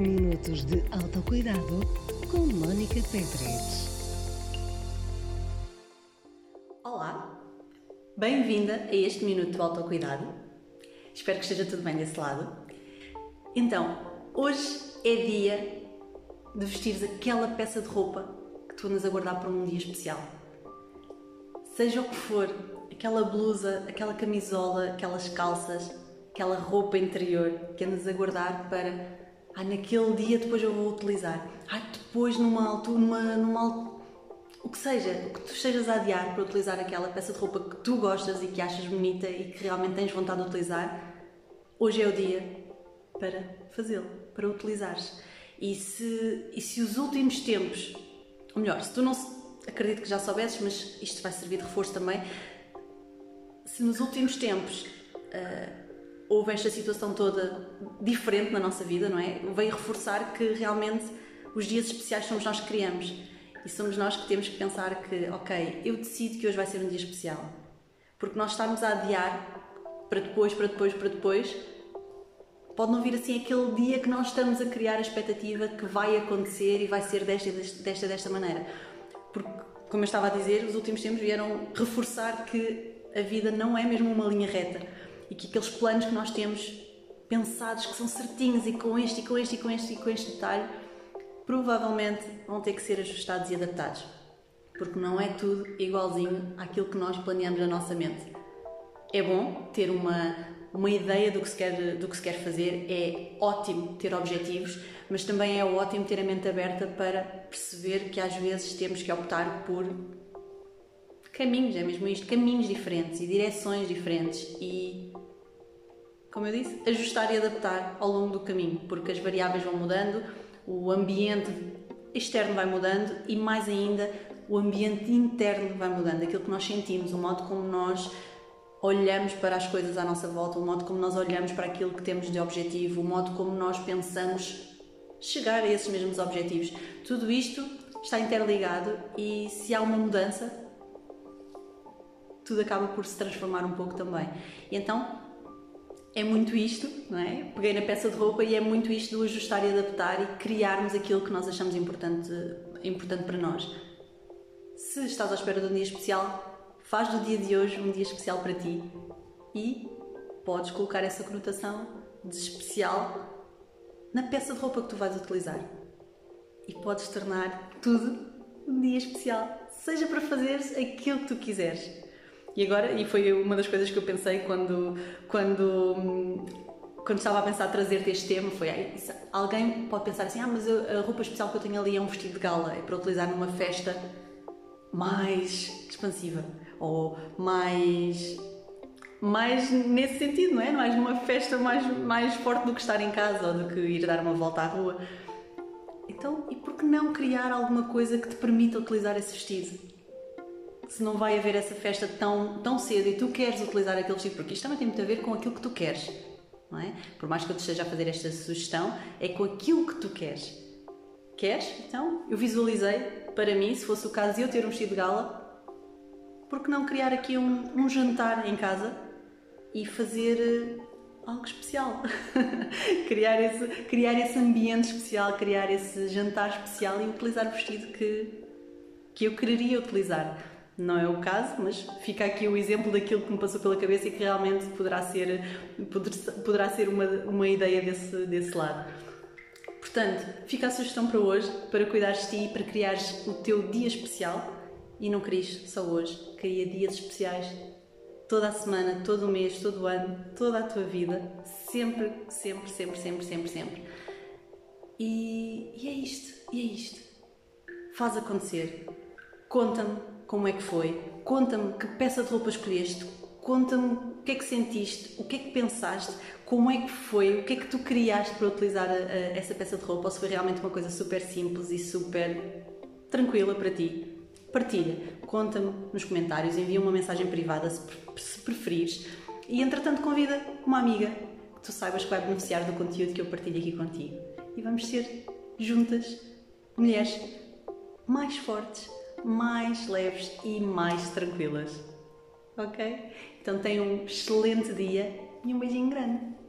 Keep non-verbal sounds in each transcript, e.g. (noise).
Minutos de autocuidado com Mónica Pedres. Olá, bem-vinda a este Minuto de Autocuidado. Espero que esteja tudo bem desse lado. Então, hoje é dia de vestires aquela peça de roupa que tu andas a guardar para um dia especial. Seja o que for, aquela blusa, aquela camisola, aquelas calças, aquela roupa interior que andas a guardar para ah, naquele dia depois eu vou utilizar. Ah, depois numa altura, numa, numa o que seja, o que tu estejas a adiar para utilizar aquela peça de roupa que tu gostas e que achas bonita e que realmente tens vontade de utilizar, hoje é o dia para fazê-lo, para utilizares. E se, e se os últimos tempos, ou melhor, se tu não acredito que já soubesses, mas isto vai servir de reforço também, se nos últimos tempos uh, houve esta situação toda diferente na nossa vida, não é? Veio reforçar que realmente os dias especiais somos nós que criamos e somos nós que temos que pensar que, ok, eu decido que hoje vai ser um dia especial. Porque nós estamos a adiar para depois, para depois, para depois, pode não vir assim aquele dia que nós estamos a criar a expectativa que vai acontecer e vai ser desta, desta, desta maneira. Porque, como eu estava a dizer, os últimos tempos vieram reforçar que a vida não é mesmo uma linha reta e que aqueles planos que nós temos pensados que são certinhos e com este e com este e com este e com este detalhe provavelmente vão ter que ser ajustados e adaptados porque não é tudo igualzinho àquilo que nós planeamos na nossa mente. É bom ter uma, uma ideia do que, se quer, do que se quer fazer, é ótimo ter objetivos, mas também é ótimo ter a mente aberta para perceber que às vezes temos que optar por caminhos, é mesmo isto, caminhos diferentes e direções diferentes e, como eu disse, ajustar e adaptar ao longo do caminho, porque as variáveis vão mudando, o ambiente externo vai mudando e, mais ainda, o ambiente interno vai mudando, aquilo que nós sentimos, o modo como nós olhamos para as coisas à nossa volta, o modo como nós olhamos para aquilo que temos de objetivo, o modo como nós pensamos chegar a esses mesmos objetivos. Tudo isto está interligado e se há uma mudança, tudo acaba por se transformar um pouco também. E então é muito isto, não é? Peguei na peça de roupa e é muito isto do ajustar e adaptar e criarmos aquilo que nós achamos importante, importante para nós. Se estás à espera de um dia especial, faz do dia de hoje um dia especial para ti e podes colocar essa conotação de especial na peça de roupa que tu vais utilizar. E podes tornar tudo um dia especial, seja para fazeres aquilo que tu quiseres. E agora, e foi uma das coisas que eu pensei quando, quando, quando estava a pensar trazer-te este tema, foi alguém pode pensar assim, ah, mas a roupa especial que eu tenho ali é um vestido de gala, é para utilizar numa festa mais expansiva ou mais mais nesse sentido, não é? Mais numa festa mais, mais forte do que estar em casa ou do que ir dar uma volta à rua. Então, e por que não criar alguma coisa que te permita utilizar esse vestido? Se não vai haver essa festa tão, tão cedo e tu queres utilizar aquele vestido, porque isto também tem muito a ver com aquilo que tu queres, não é? Por mais que eu te esteja a fazer esta sugestão, é com aquilo que tu queres. Queres? Então, eu visualizei para mim, se fosse o caso de eu ter um vestido de gala, por que não criar aqui um, um jantar em casa e fazer uh, algo especial? (laughs) criar, esse, criar esse ambiente especial, criar esse jantar especial e utilizar o vestido que, que eu quereria utilizar não é o caso, mas fica aqui o exemplo daquilo que me passou pela cabeça e que realmente poderá ser, poderá ser uma, uma ideia desse, desse lado. Portanto, fica a sugestão para hoje, para cuidares de ti, para criares o teu dia especial e não queres só hoje, cria dias especiais toda a semana, todo o mês, todo o ano, toda a tua vida, sempre, sempre, sempre, sempre, sempre, sempre. E, e é isto, e é isto. Faz acontecer. Conta-me como é que foi, conta-me que peça de roupa escolheste, conta-me o que é que sentiste, o que é que pensaste, como é que foi, o que é que tu criaste para utilizar a, a, essa peça de roupa, ou se foi realmente uma coisa super simples e super tranquila para ti. Partilha, conta-me nos comentários, envia uma mensagem privada se, se preferires e entretanto convida uma amiga que tu saibas que vai beneficiar do conteúdo que eu partilho aqui contigo. E vamos ser juntas mulheres mais fortes mais leves e mais tranquilas. Ok? Então tenham um excelente dia e um beijinho grande.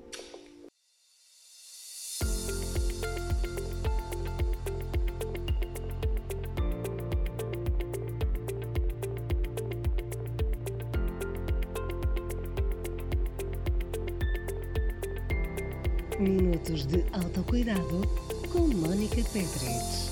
Minutos de Autocuidado com Mónica Pedres.